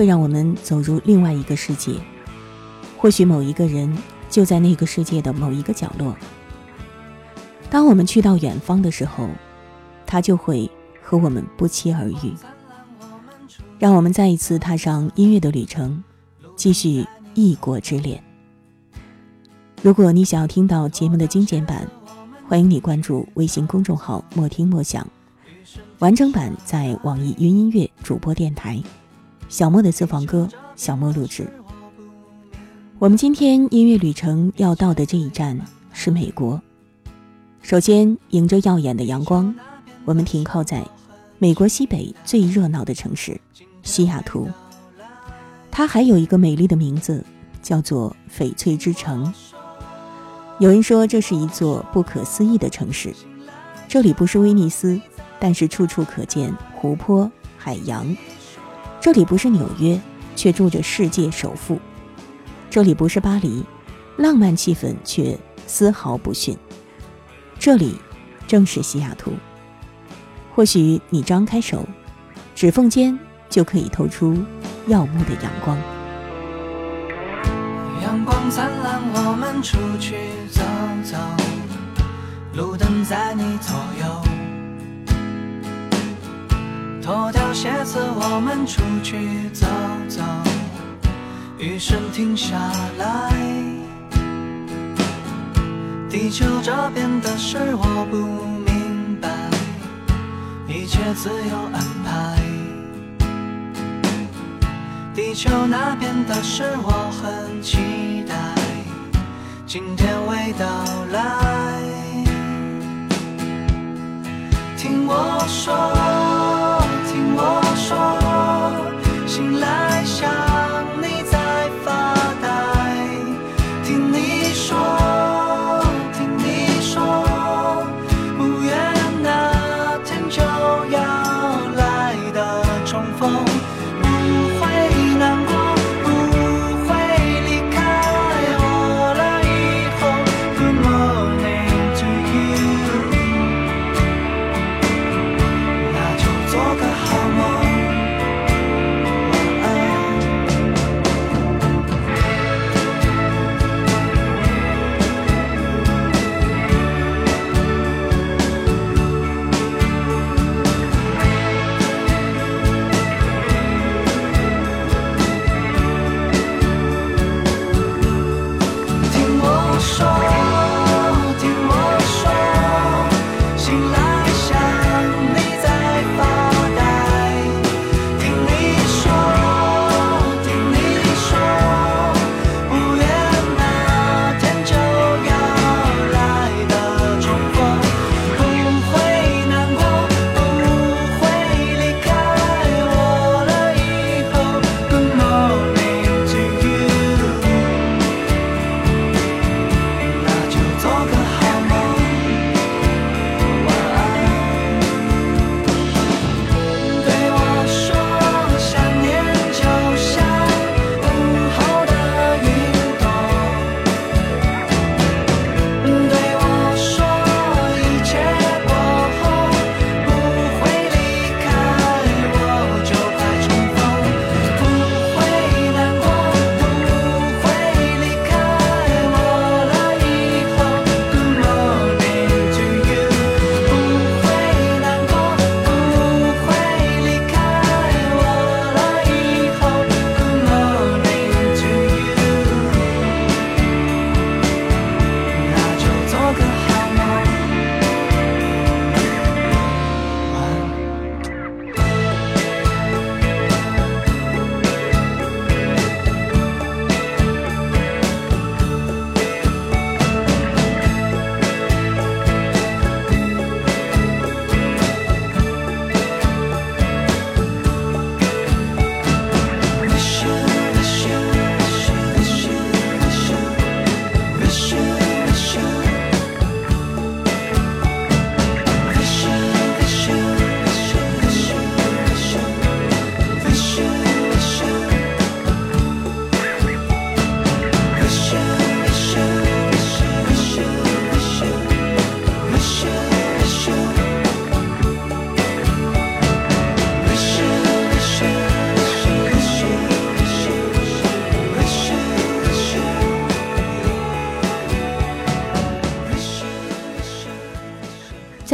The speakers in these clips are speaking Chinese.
会让我们走入另外一个世界，或许某一个人就在那个世界的某一个角落。当我们去到远方的时候，他就会和我们不期而遇。让我们再一次踏上音乐的旅程，继续异国之恋。如果你想要听到节目的精简版，欢迎你关注微信公众号“莫听莫想”，完整版在网易云音乐主播电台。小莫的私房歌，小莫录制。我们今天音乐旅程要到的这一站是美国。首先，迎着耀眼的阳光，我们停靠在美国西北最热闹的城市西雅图。它还有一个美丽的名字，叫做翡翠之城。有人说这是一座不可思议的城市。这里不是威尼斯，但是处处可见湖泊、海洋。这里不是纽约，却住着世界首富；这里不是巴黎，浪漫气氛却丝毫不逊。这里正是西雅图。或许你张开手，指缝间就可以透出耀目的阳光。阳光灿烂，我们出去走走，路灯在你左右。脱掉鞋子，我们出去走走。雨声停下来，地球这边的事我不明白，一切自有安排。地球那边的事我很期待，今天未到来。听我说。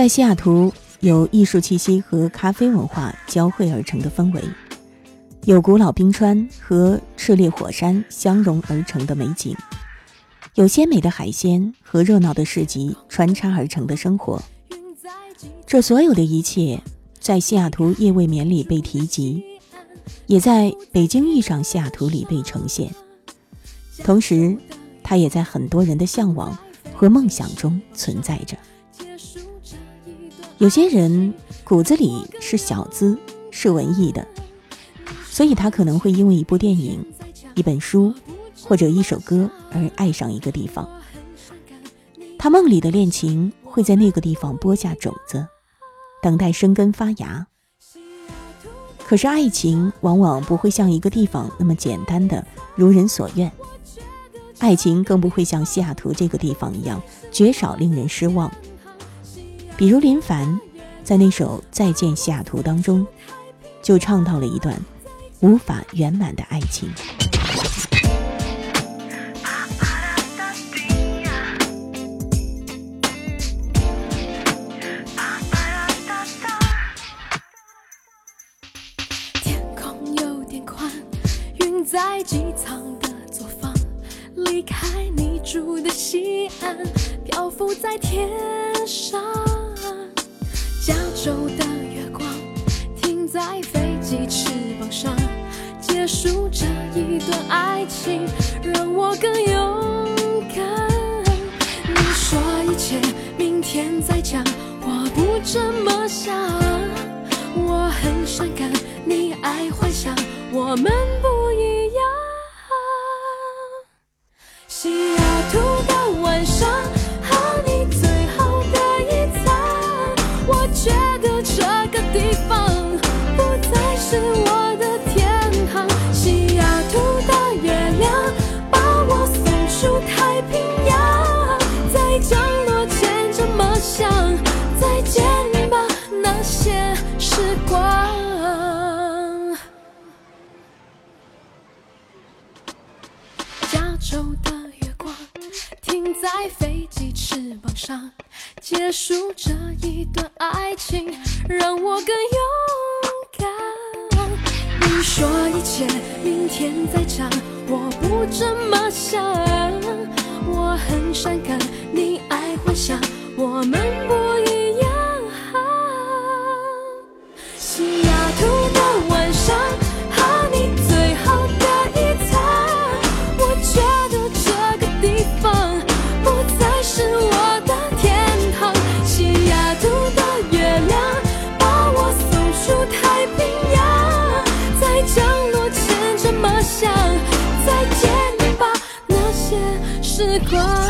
在西雅图，有艺术气息和咖啡文化交汇而成的氛围，有古老冰川和炽烈火山相融而成的美景，有鲜美的海鲜和热闹的市集穿插而成的生活。这所有的一切，在西雅图夜未眠里被提及，也在北京遇上西雅图里被呈现。同时，它也在很多人的向往和梦想中存在着。有些人骨子里是小资，是文艺的，所以他可能会因为一部电影、一本书或者一首歌而爱上一个地方。他梦里的恋情会在那个地方播下种子，等待生根发芽。可是爱情往往不会像一个地方那么简单的如人所愿，爱情更不会像西雅图这个地方一样绝少令人失望。比如林凡，在那首《再见西雅图》当中，就唱到了一段无法圆满的爱情。天空有点宽，云在机舱的左方，离开你住的西安，漂浮在天上。这一段爱情，让我更勇敢。你说一切明天再讲，我不这么想。我很伤感，你爱幻想，我们不一样。肩膀上结束这一段爱情，让我更勇敢。你说一切明天再讲，我不这么想。我很伤感，你爱幻想，我们不一样。close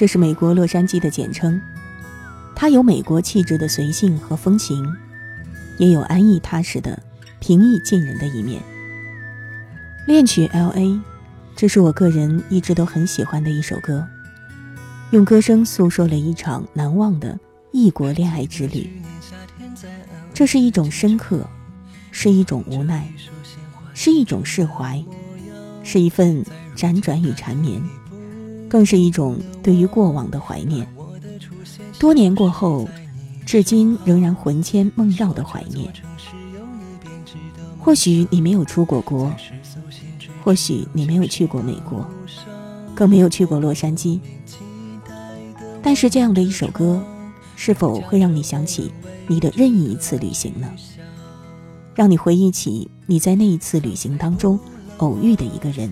这是美国洛杉矶的简称。它有美国气质的随性和风情，也有安逸踏实的平易近人的一面。恋曲 L.A.，这是我个人一直都很喜欢的一首歌，用歌声诉说了一场难忘的异国恋爱之旅。这是一种深刻，是一种无奈，是一种释怀，是一份辗转与缠绵。更是一种对于过往的怀念。多年过后，至今仍然魂牵梦绕的怀念。或许你没有出过国，或许你没有去过美国，更没有去过洛杉矶。但是这样的一首歌，是否会让你想起你的任意一次旅行呢？让你回忆起你在那一次旅行当中偶遇的一个人，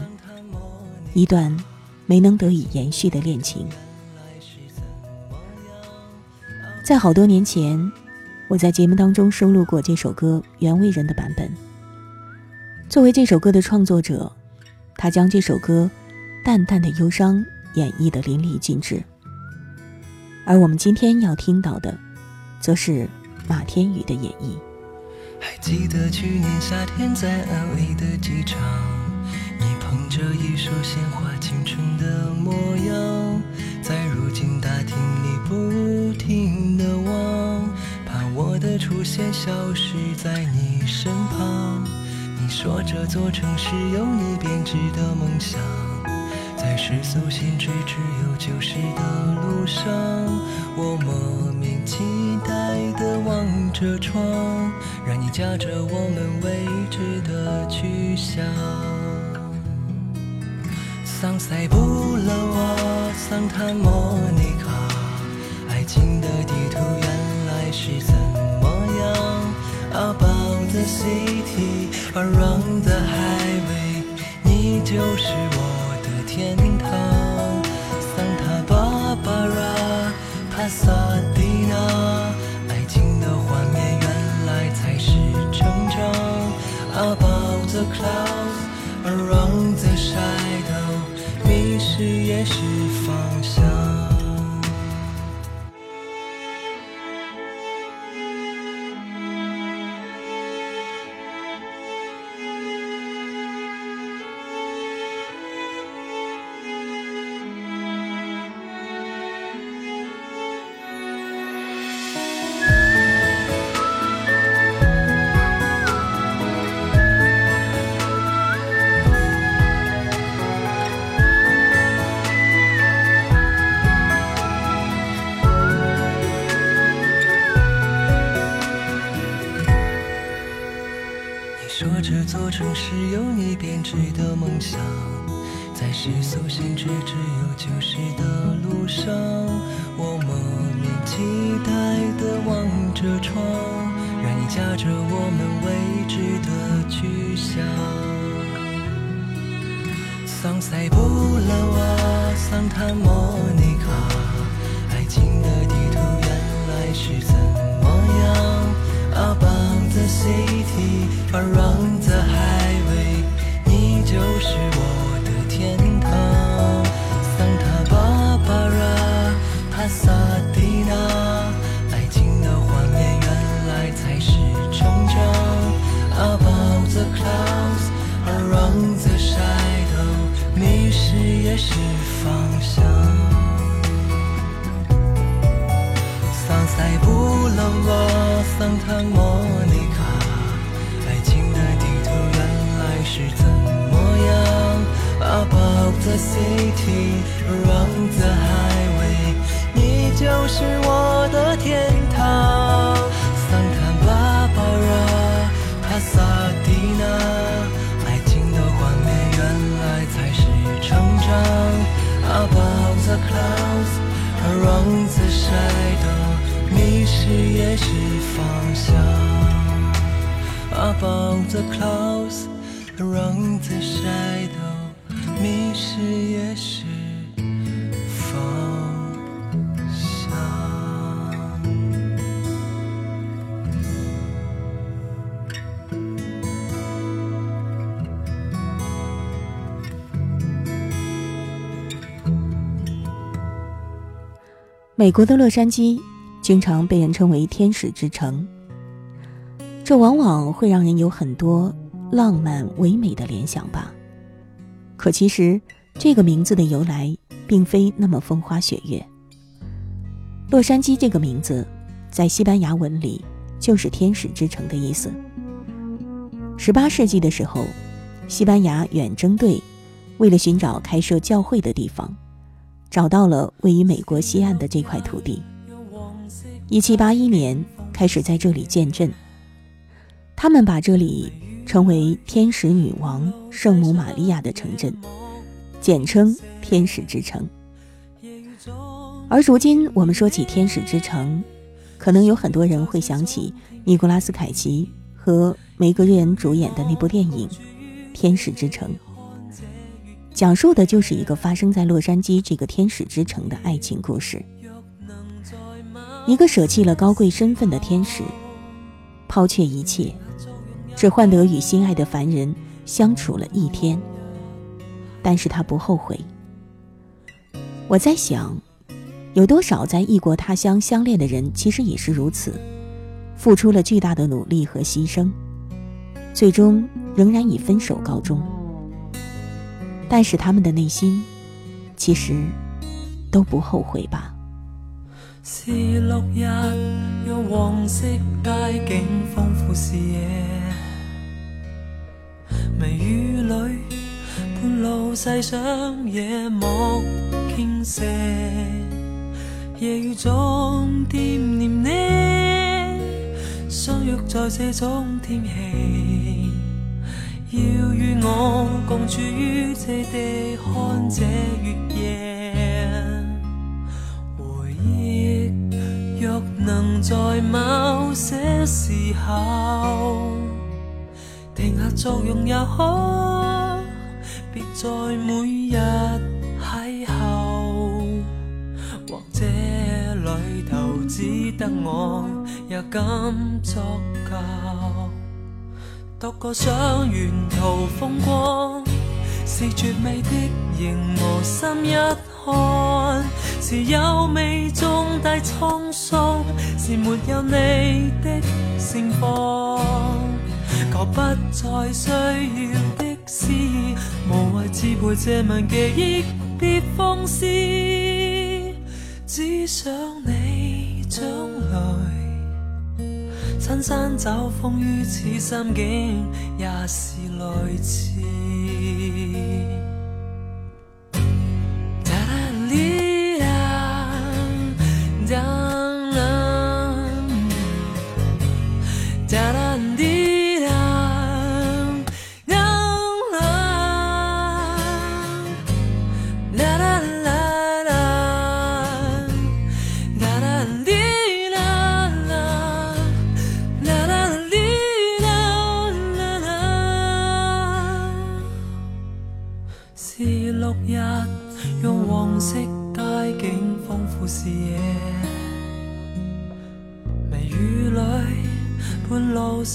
一段没能得以延续的恋情。在好多年前，我在节目当中收录过这首歌原味人的版本。作为这首歌的创作者，他将这首歌淡淡的忧伤演绎的淋漓尽致。而我们今天要听到的，则是马天宇的演绎。还记得去年夏天在 LA 的机场，捧着一束鲜花，青春的模样，在如今大厅里不停的望，怕我的出现消失在你身旁。你说这座城市有你编织的梦想，在世俗限制只有旧时的路上，我莫名期待地望着窗，让你驾着我们未知的去向。桑塞布勒瓦，桑塔莫尼卡，爱情的地图原来是怎么样？About the city, around the highway，你就是我的天堂。桑塔芭芭拉，帕萨蒂娜，爱情的画面原来才是成长。About the clouds, 是也是放。只有你编织的梦想，在世俗限制只有旧时的路上，我莫名期待地望着窗，让你驾着我们未知的去向。桑塞布勒瓦，桑塔莫尼卡，爱情的地图原来是怎么样？About the city, around the highway，你就是我的天堂。桑塔芭芭拉，帕萨蒂娜，爱情的画面原来才是成长。Above the clouds, around the shadow，迷失也是方向。桑塞布勒瓦，桑塔莫尼卡，爱情的地图原来是怎么样？About the city, around the highway，你就是我的天堂。桑塔芭芭拉，帕萨蒂娜，爱情的画面原来才是成长。About the clouds, around the shadow，迷失也是方向。About the clouds, around the shadow，迷失也是方向。美国的洛杉矶经常被人称为“天使之城”，这往往会让人有很多浪漫唯美的联想吧。可其实，这个名字的由来并非那么风花雪月。洛杉矶这个名字，在西班牙文里就是“天使之城”的意思。十八世纪的时候，西班牙远征队为了寻找开设教会的地方，找到了位于美国西岸的这块土地。一七八一年开始在这里建镇，他们把这里称为天使女王圣母玛利亚的城镇，简称天使之城。而如今我们说起天使之城，可能有很多人会想起尼古拉斯凯奇和梅格瑞恩主演的那部电影《天使之城》。讲述的就是一个发生在洛杉矶这个天使之城的爱情故事。一个舍弃了高贵身份的天使，抛却一切，只换得与心爱的凡人相处了一天。但是他不后悔。我在想，有多少在异国他乡相恋的人，其实也是如此，付出了巨大的努力和牺牲，最终仍然以分手告终。但是他们的内心，其实都不后悔吧。是六日，用黄色街景丰富视野。微雨里，半路细想夜幕倾泻。夜雨中惦念你，相约在这种天气。要与我共处于这地，看这月夜。若能在某些时候停下作用也好，别在每日邂逅。或者里头只得我也敢作教。独个想沿途风光，是绝美的荧幕心一看，是优美中带沧桑，是没有你的盛放。求不再需要的是，无谓支配这晚记忆，别放肆，只想你将来。亲身走风雨，此心境也是类似。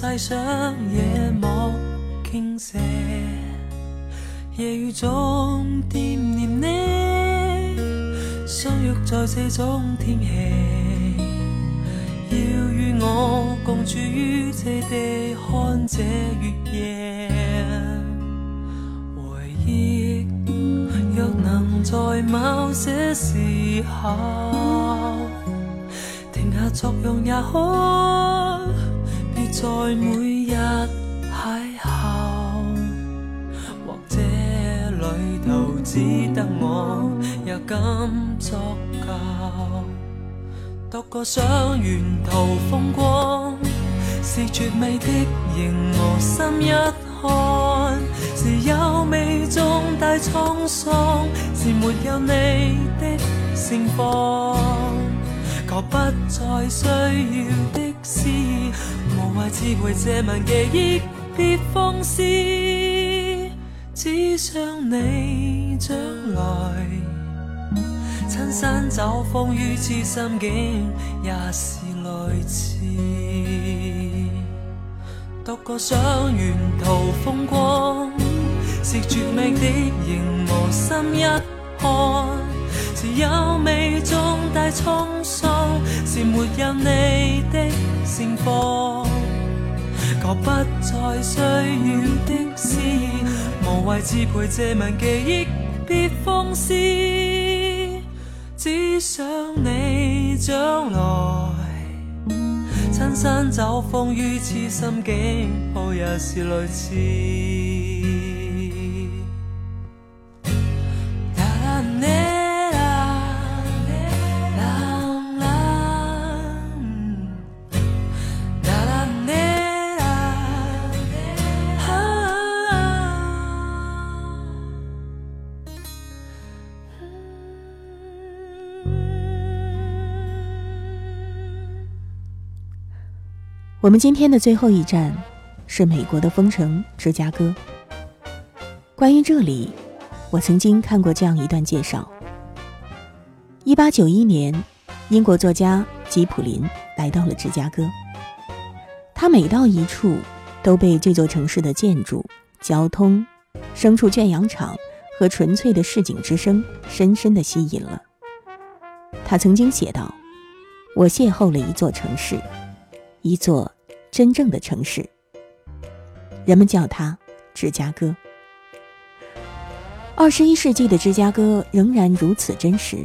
带上夜幕倾泻，夜雨中惦念你，相约在这种天气，要与我共处于这地，看这月夜。回忆若能在某些时候停下作用也好。在每日邂逅，或者旅途只得我也敢作教。独个想沿途风光，是绝美的仍我心一看，是优美中带沧桑，是没有你的盛放。求不再需要的是。无谓支配这晚记忆，别放肆，只想你将来亲身走风雨，此心境也是类似。独个想沿途风光，是绝美的荧幕心一看，是优美中带沧桑，是没有你的盛放。求不再需要的是，无谓支配这晚记忆，别放肆，只想你将来亲身走风雨，此心境，好也是类似。我们今天的最后一站是美国的风城芝加哥。关于这里，我曾经看过这样一段介绍：一八九一年，英国作家吉普林来到了芝加哥。他每到一处，都被这座城市的建筑、交通、牲畜圈养场和纯粹的市井之声深深地吸引了。他曾经写道：“我邂逅了一座城市，一座真正的城市。人们叫它芝加哥。”二十一世纪的芝加哥仍然如此真实，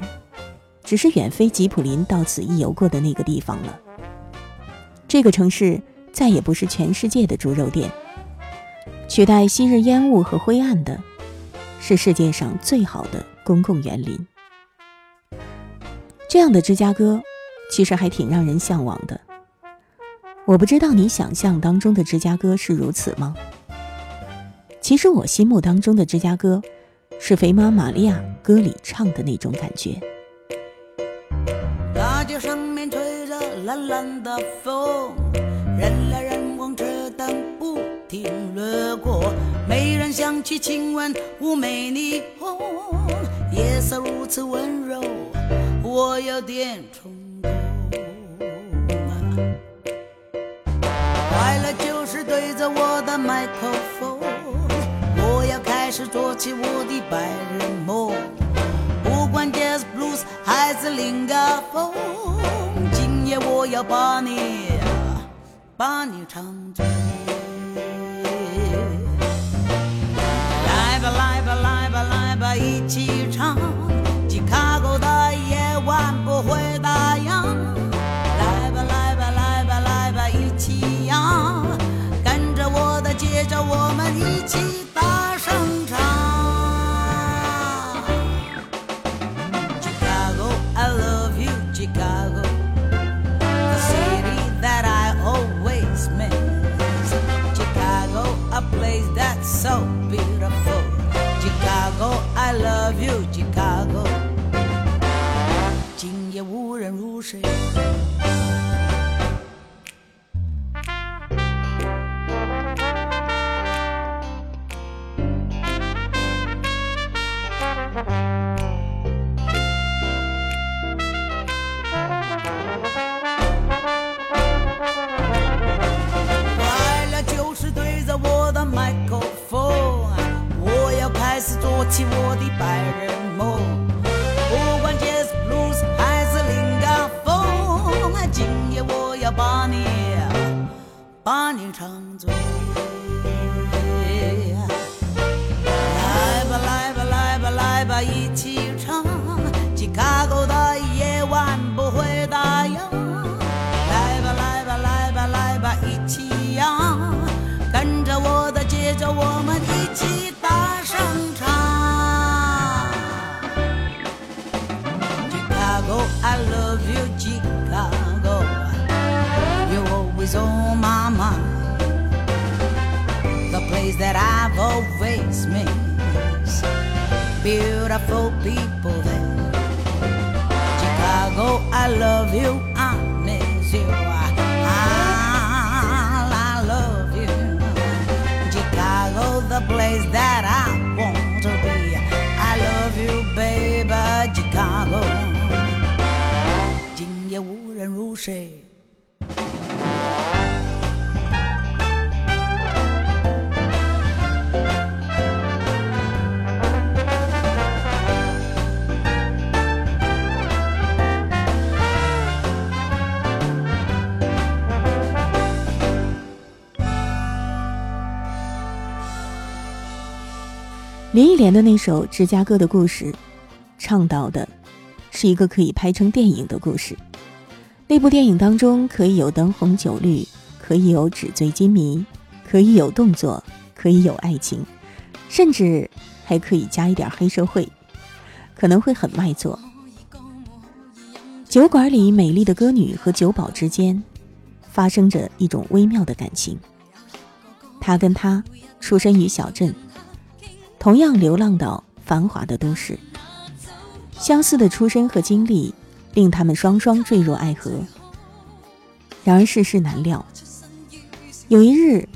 只是远非吉普林到此一游过的那个地方了。这个城市再也不是全世界的猪肉店，取代昔日烟雾和灰暗的，是世界上最好的公共园林。这样的芝加哥，其实还挺让人向往的。我不知道你想象当中的芝加哥是如此吗？其实我心目当中的芝加哥。是肥妈玛利亚歌里唱的那种感觉。大街上面吹着蓝蓝的风，人来人往，车灯不停掠过，没人想去亲吻妩媚霓虹，夜色如此温柔，我有点冲动。快乐就是对着我的麦克风。我要开始做起我的白日梦，不管 jazz blues 还是另个风，今夜我要把你，把你唱醉。来吧来吧来吧来吧，一起唱，Chicago 的夜晚做起我的白日梦，不管 jazz blues 还是林家风，今夜我要把你，把你唱醉。Always missed. Beautiful people there. Chicago, I love you, I miss you. I, I love you. Chicago, the place that I want to be. I love you, baby, Chicago. 林忆莲的那首《芝加哥的故事》，倡导的是一个可以拍成电影的故事。那部电影当中可以有灯红酒绿，可以有纸醉金迷，可以有动作，可以有爱情，甚至还可以加一点黑社会，可能会很卖座。酒馆里美丽的歌女和酒保之间发生着一种微妙的感情。他跟她出身于小镇，同样流浪到繁华的都市，相似的出身和经历。令他们双双坠入爱河。然而世事难料，有一日，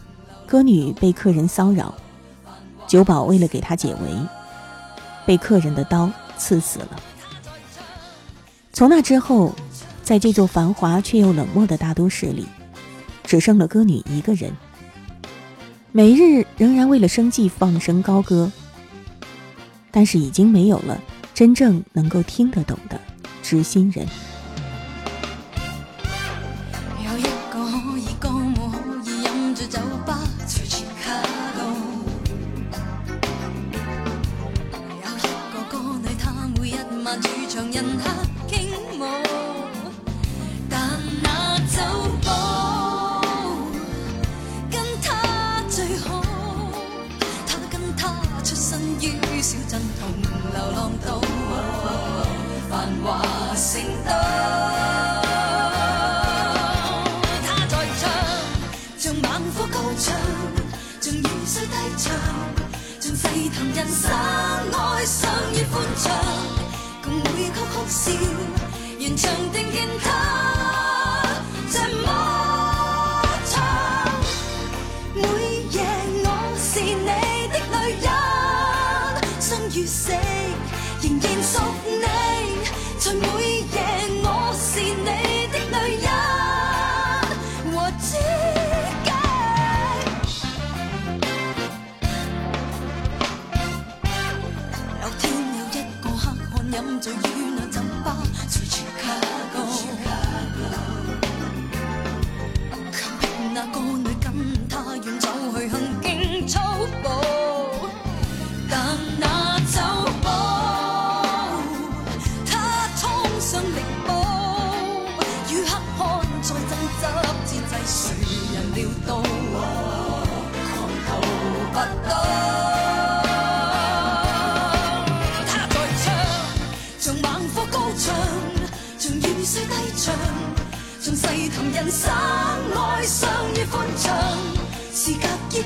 歌女被客人骚扰，酒保为了给她解围，被客人的刀刺死了。从那之后，在这座繁华却又冷漠的大都市里，只剩了歌女一个人，每日仍然为了生计放声高歌，但是已经没有了真正能够听得懂的知心人。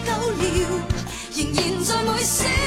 仍然在每小时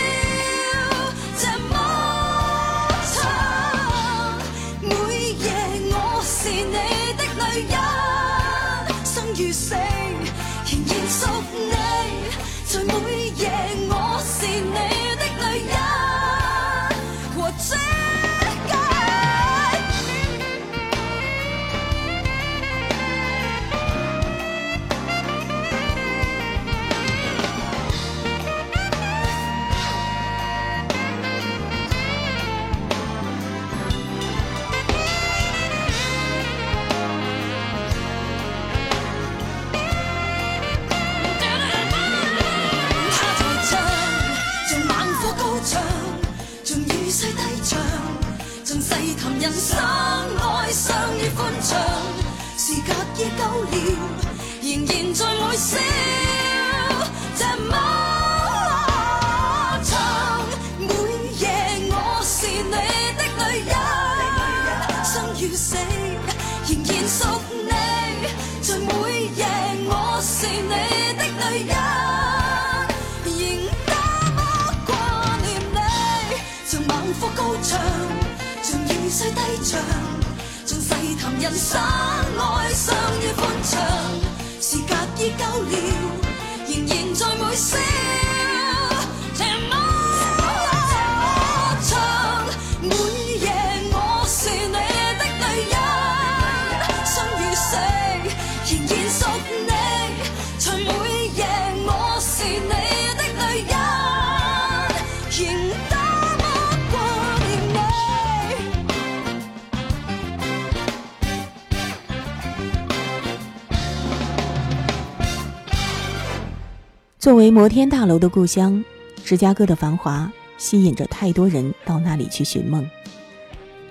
作为摩天大楼的故乡，芝加哥的繁华吸引着太多人到那里去寻梦，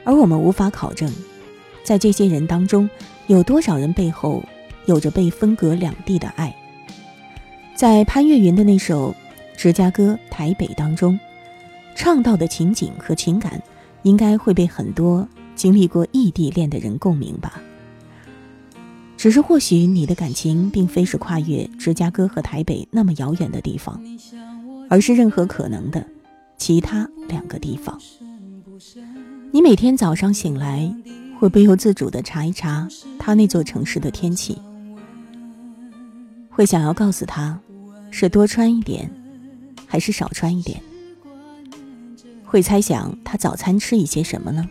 而我们无法考证，在这些人当中，有多少人背后有着被分隔两地的爱。在潘越云的那首《芝加哥台北》当中，唱到的情景和情感，应该会被很多经历过异地恋的人共鸣吧。只是或许你的感情并非是跨越芝加哥和台北那么遥远的地方，而是任何可能的其他两个地方。你每天早上醒来，会不由自主地查一查他那座城市的天气，会想要告诉他，是多穿一点，还是少穿一点？会猜想他早餐吃一些什么呢？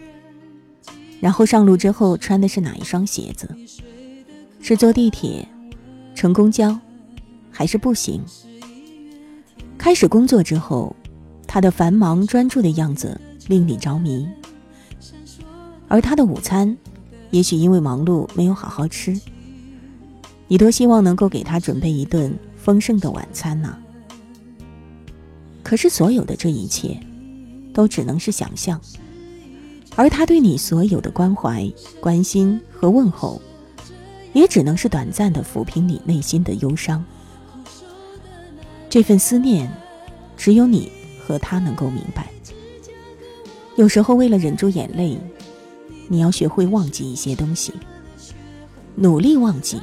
然后上路之后穿的是哪一双鞋子？是坐地铁、乘公交，还是步行？开始工作之后，他的繁忙专注的样子令你着迷，而他的午餐，也许因为忙碌没有好好吃。你多希望能够给他准备一顿丰盛的晚餐呢？可是所有的这一切，都只能是想象，而他对你所有的关怀、关心和问候，也只能是短暂的抚平你内心的忧伤。这份思念，只有你和他能够明白。有时候为了忍住眼泪，你要学会忘记一些东西，努力忘记。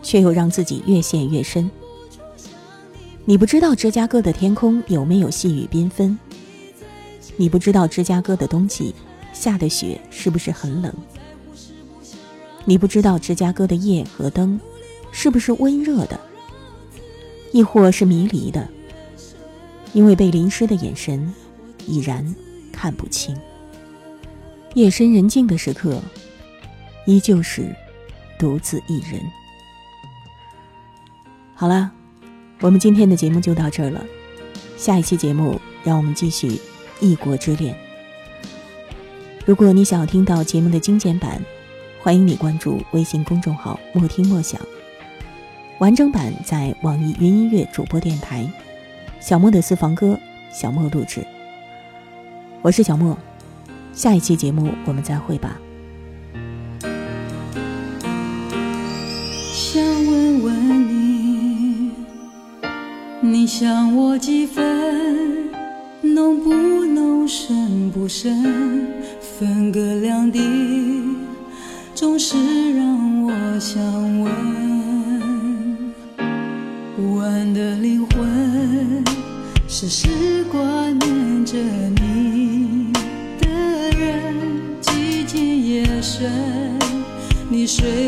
却又让自己越陷越深。你不知道芝加哥的天空有没有细雨缤纷，你不知道芝加哥的冬季下的雪是不是很冷，你不知道芝加哥的夜和灯是不是温热的，亦或是迷离的，因为被淋湿的眼神已然看不清。夜深人静的时刻，依旧是独自一人。好了，我们今天的节目就到这儿了。下一期节目，让我们继续《异国之恋》。如果你想要听到节目的精简版，欢迎你关注微信公众号“莫听莫想”。完整版在网易云音乐主播电台，小莫的私房歌，小莫录制。我是小莫，下一期节目我们再会吧。想问问你。你想我几分？浓不浓？深不深？分隔两地，总是让我想问。不安的灵魂，时时挂念着你的人。寂静夜深，你睡